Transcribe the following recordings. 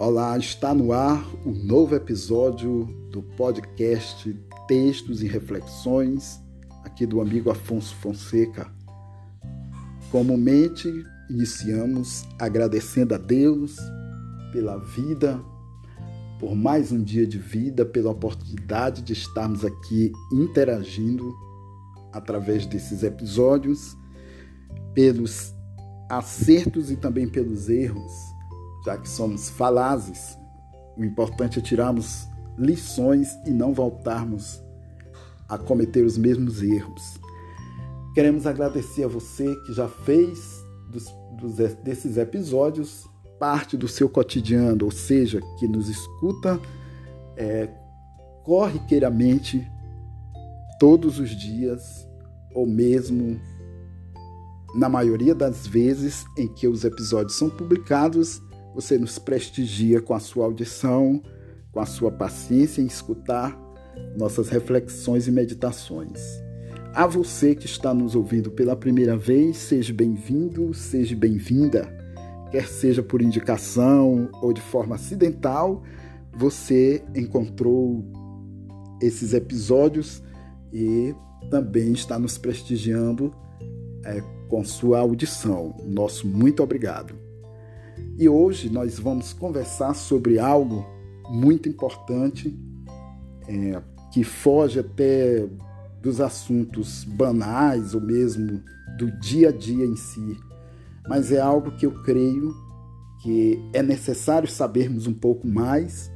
Olá, está no ar o um novo episódio do podcast Textos e Reflexões, aqui do amigo Afonso Fonseca. Comumente iniciamos agradecendo a Deus pela vida, por mais um dia de vida, pela oportunidade de estarmos aqui interagindo através desses episódios, pelos acertos e também pelos erros já que somos falazes, o importante é tirarmos lições e não voltarmos a cometer os mesmos erros. Queremos agradecer a você que já fez dos, dos, desses episódios parte do seu cotidiano, ou seja, que nos escuta é, corriqueiramente todos os dias, ou mesmo na maioria das vezes em que os episódios são publicados, você nos prestigia com a sua audição, com a sua paciência em escutar nossas reflexões e meditações. A você que está nos ouvindo pela primeira vez, seja bem-vindo, seja bem-vinda. Quer seja por indicação ou de forma acidental, você encontrou esses episódios e também está nos prestigiando é, com sua audição. Nosso muito obrigado. E hoje nós vamos conversar sobre algo muito importante é, que foge até dos assuntos banais ou mesmo do dia a dia em si, mas é algo que eu creio que é necessário sabermos um pouco mais,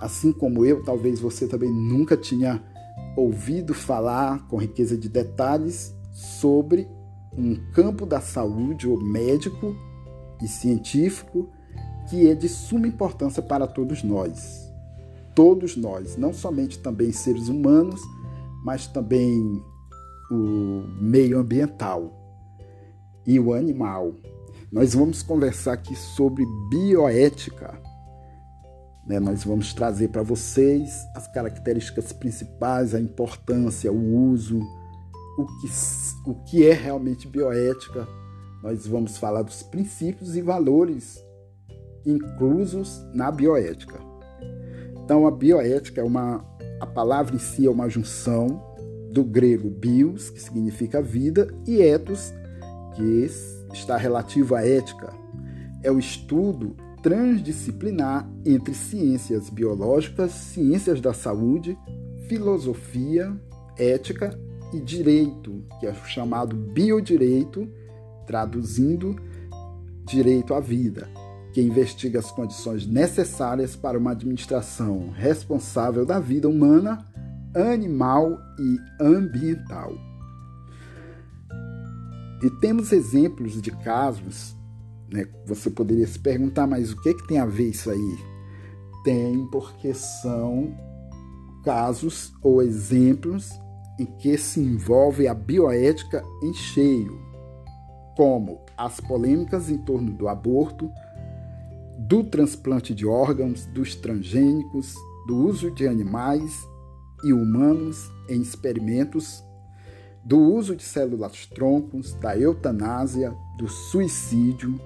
assim como eu, talvez você também nunca tinha ouvido falar com riqueza de detalhes sobre um campo da saúde ou médico e científico que é de suma importância para todos nós. Todos nós, não somente também seres humanos, mas também o meio ambiental e o animal. Nós vamos conversar aqui sobre bioética. Né? Nós vamos trazer para vocês as características principais, a importância, o uso, o que, o que é realmente bioética nós vamos falar dos princípios e valores inclusos na bioética. Então, a bioética é uma a palavra em si é uma junção do grego bios, que significa vida, e ethos, que está relativo à ética. É o estudo transdisciplinar entre ciências biológicas, ciências da saúde, filosofia, ética e direito, que é chamado biodireito traduzindo direito à vida, que investiga as condições necessárias para uma administração responsável da vida humana, animal e ambiental. E temos exemplos de casos, né? Você poderia se perguntar, mas o que, que tem a ver isso aí? Tem porque são casos ou exemplos em que se envolve a bioética em cheio, como as polêmicas em torno do aborto, do transplante de órgãos, dos transgênicos, do uso de animais e humanos em experimentos, do uso de células troncos, da eutanásia, do suicídio,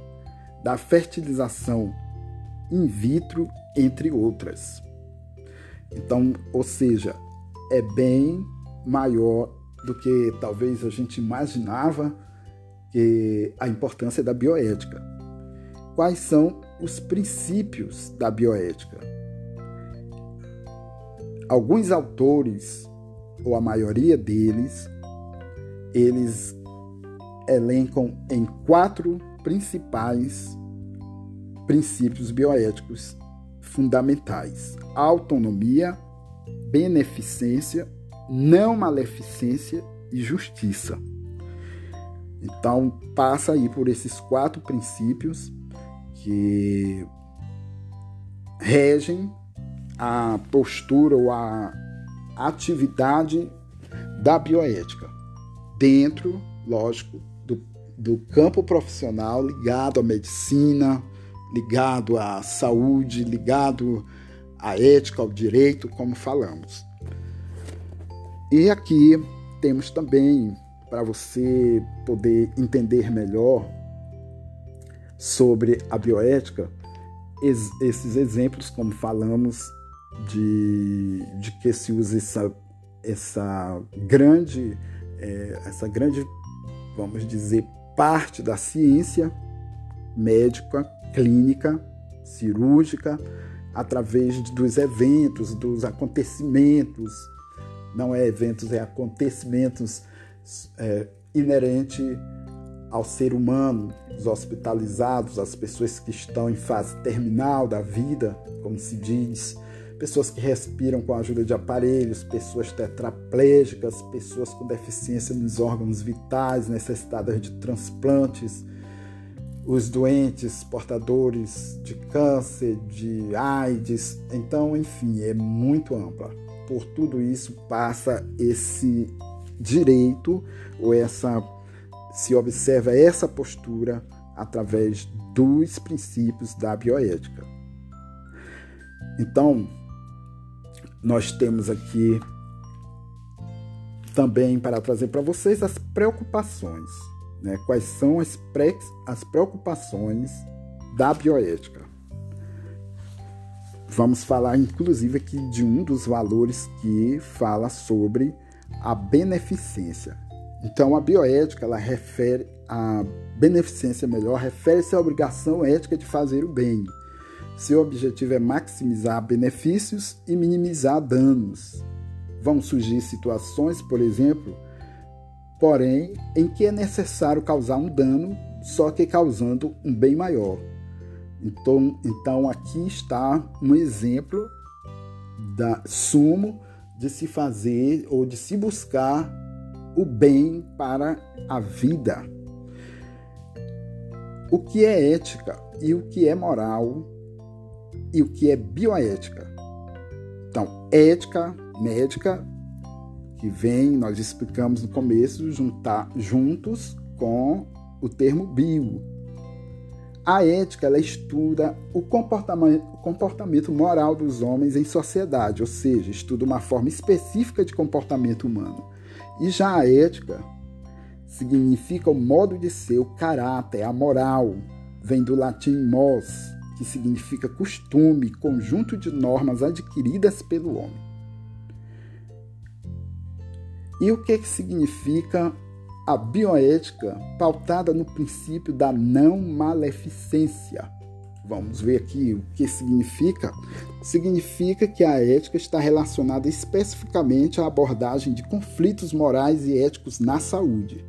da fertilização in vitro, entre outras. Então, ou seja, é bem maior do que talvez a gente imaginava que a importância da bioética. Quais são os princípios da bioética? Alguns autores, ou a maioria deles, eles elencam em quatro principais princípios bioéticos fundamentais: autonomia, beneficência, não maleficência e justiça. Então, passa aí por esses quatro princípios que regem a postura ou a atividade da bioética, dentro, lógico, do, do campo profissional ligado à medicina, ligado à saúde, ligado à ética, ao direito, como falamos. E aqui temos também para você poder entender melhor sobre a bioética, esses exemplos, como falamos, de, de que se usa essa, essa grande, é, essa grande, vamos dizer, parte da ciência médica, clínica, cirúrgica, através dos eventos, dos acontecimentos, não é eventos, é acontecimentos é, inerente ao ser humano, os hospitalizados, as pessoas que estão em fase terminal da vida, como se diz, pessoas que respiram com a ajuda de aparelhos, pessoas tetraplégicas, pessoas com deficiência nos órgãos vitais, necessitadas de transplantes, os doentes portadores de câncer, de AIDS. Então, enfim, é muito ampla. Por tudo isso passa esse direito ou essa se observa essa postura através dos princípios da bioética. Então, nós temos aqui também para trazer para vocês as preocupações. Né? Quais são as, pre as preocupações da bioética? Vamos falar, inclusive, aqui de um dos valores que fala sobre a beneficência. Então, a bioética, ela refere a beneficência melhor, refere-se à obrigação ética de fazer o bem. Seu objetivo é maximizar benefícios e minimizar danos. Vão surgir situações, por exemplo, porém, em que é necessário causar um dano, só que causando um bem maior. Então, então aqui está um exemplo da sumo de se fazer ou de se buscar o bem para a vida. O que é ética e o que é moral e o que é bioética. Então, ética médica, que vem, nós explicamos no começo, juntar juntos com o termo bio. A ética ela estuda o comportamento, o comportamento moral dos homens em sociedade, ou seja, estuda uma forma específica de comportamento humano. E já a ética significa o modo de ser, o caráter, a moral. Vem do latim mos, que significa costume, conjunto de normas adquiridas pelo homem. E o que, que significa a bioética pautada no princípio da não maleficência? Vamos ver aqui o que significa. Significa que a ética está relacionada especificamente à abordagem de conflitos morais e éticos na saúde.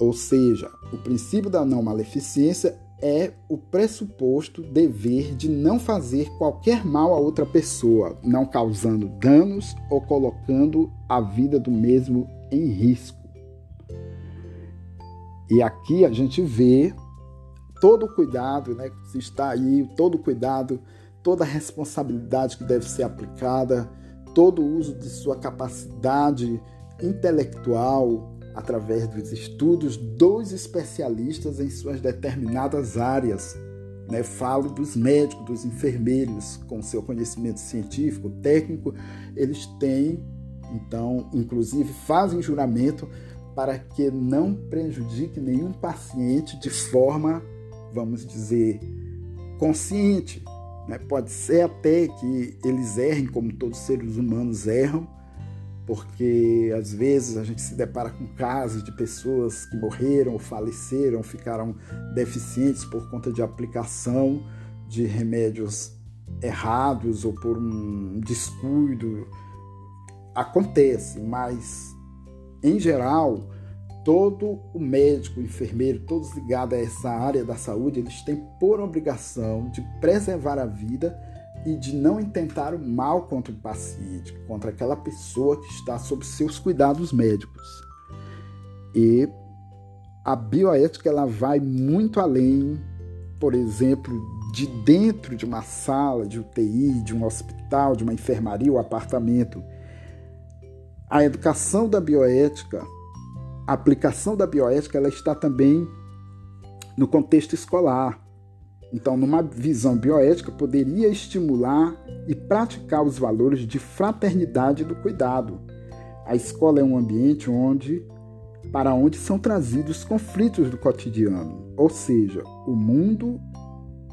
Ou seja, o princípio da não maleficência é o pressuposto dever de não fazer qualquer mal a outra pessoa, não causando danos ou colocando a vida do mesmo em risco. E aqui a gente vê todo o cuidado, né, se está aí, todo o cuidado, toda a responsabilidade que deve ser aplicada, todo o uso de sua capacidade intelectual através dos estudos dos especialistas em suas determinadas áreas. Né? Falo dos médicos, dos enfermeiros, com seu conhecimento científico, técnico, eles têm, então, inclusive, fazem juramento para que não prejudique nenhum paciente de forma vamos dizer, consciente. Né? Pode ser até que eles errem, como todos os seres humanos erram, porque às vezes a gente se depara com casos de pessoas que morreram ou faleceram, ficaram deficientes por conta de aplicação de remédios errados ou por um descuido. Acontece, mas em geral todo o médico, o enfermeiro, todos ligados a essa área da saúde, eles têm por obrigação de preservar a vida e de não intentar o mal contra o paciente, contra aquela pessoa que está sob seus cuidados médicos. E a bioética ela vai muito além, por exemplo, de dentro de uma sala de UTI, de um hospital, de uma enfermaria ou apartamento. A educação da bioética a aplicação da bioética ela está também no contexto escolar. Então, numa visão bioética, poderia estimular e praticar os valores de fraternidade e do cuidado. A escola é um ambiente onde para onde são trazidos conflitos do cotidiano. Ou seja, o mundo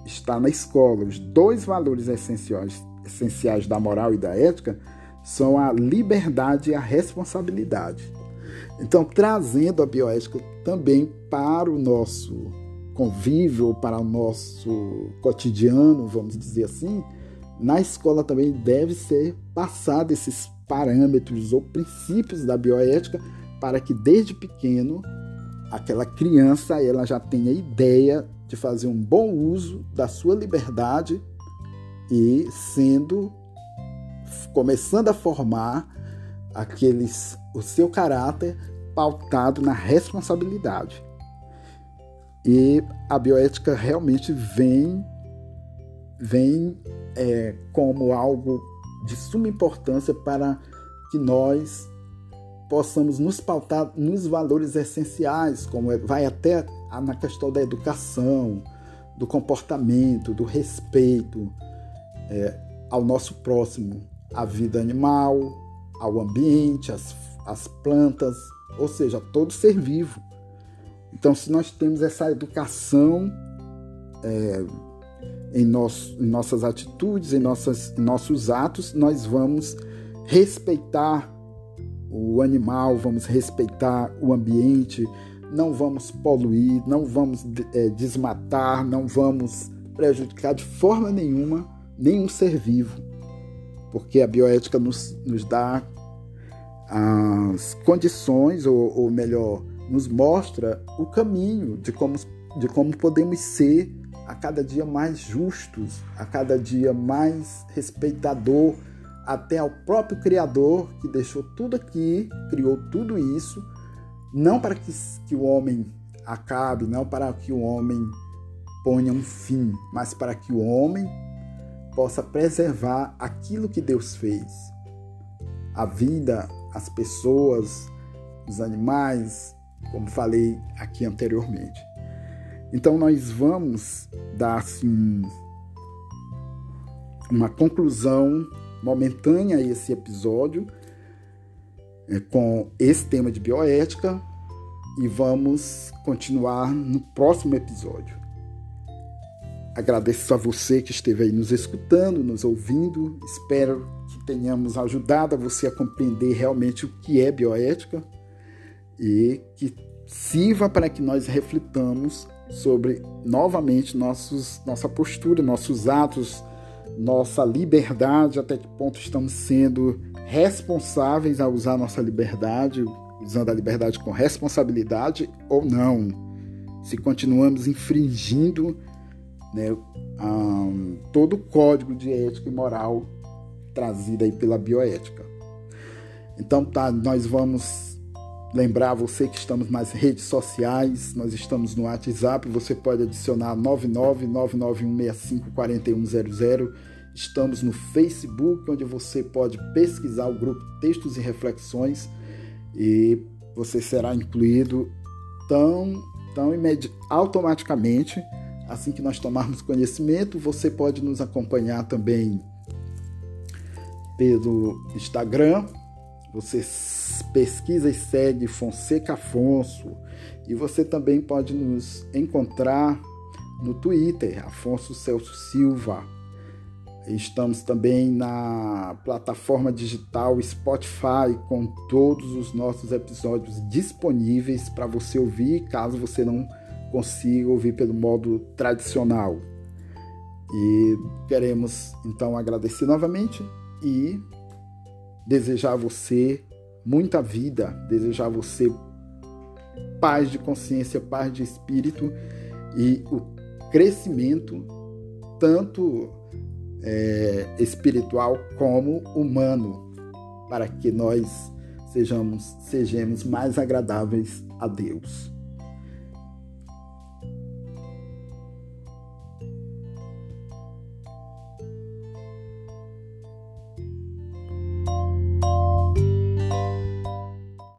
está na escola. Os dois valores essenciais, essenciais da moral e da ética são a liberdade e a responsabilidade. Então, trazendo a bioética também para o nosso convívio, para o nosso cotidiano, vamos dizer assim, na escola também deve ser passado esses parâmetros ou princípios da bioética para que desde pequeno aquela criança ela já tenha ideia de fazer um bom uso da sua liberdade e sendo começando a formar aqueles o seu caráter pautado na responsabilidade. E a bioética realmente vem vem é, como algo de suma importância para que nós possamos nos pautar nos valores essenciais, como é, vai até na questão da educação, do comportamento, do respeito é, ao nosso próximo, à vida animal, ao ambiente, às, às plantas, ou seja, todo ser vivo. Então, se nós temos essa educação é, em, nosso, em, nossas atitudes, em, nossas, em nossos atos, nós vamos respeitar o animal, vamos respeitar o ambiente, não vamos poluir, não vamos é, desmatar, não vamos prejudicar de forma nenhuma nenhum ser vivo, porque a bioética nos, nos dá as condições, ou, ou melhor, nos mostra o caminho de como, de como podemos ser a cada dia mais justos, a cada dia mais respeitador até ao próprio Criador que deixou tudo aqui, criou tudo isso, não para que, que o homem acabe, não para que o homem ponha um fim, mas para que o homem possa preservar aquilo que Deus fez. A vida, as pessoas, os animais, como falei aqui anteriormente. Então nós vamos dar assim uma conclusão momentânea a esse episódio é, com esse tema de bioética e vamos continuar no próximo episódio. Agradeço a você que esteve aí nos escutando, nos ouvindo. Espero que tenhamos ajudado a você a compreender realmente o que é bioética e que sirva para que nós reflitamos sobre novamente nossos, nossa postura, nossos atos, nossa liberdade, até que ponto estamos sendo responsáveis a usar nossa liberdade, usando a liberdade com responsabilidade ou não. Se continuamos infringindo né, um, todo o código de ética e moral trazido aí pela bioética. Então tá, nós vamos lembrar você que estamos nas redes sociais, nós estamos no WhatsApp, você pode adicionar 99991654100. Estamos no Facebook, onde você pode pesquisar o grupo Textos e Reflexões e você será incluído tão, tão automaticamente assim que nós tomarmos conhecimento. Você pode nos acompanhar também pelo Instagram, você pesquisa e segue Fonseca Afonso. E você também pode nos encontrar no Twitter, Afonso Celso Silva. Estamos também na plataforma digital Spotify com todos os nossos episódios disponíveis para você ouvir, caso você não consiga ouvir pelo modo tradicional. E queremos então agradecer novamente e desejar a você muita vida, desejar a você paz de consciência, paz de espírito e o crescimento tanto é, espiritual como humano, para que nós sejamos, sejamos mais agradáveis a Deus.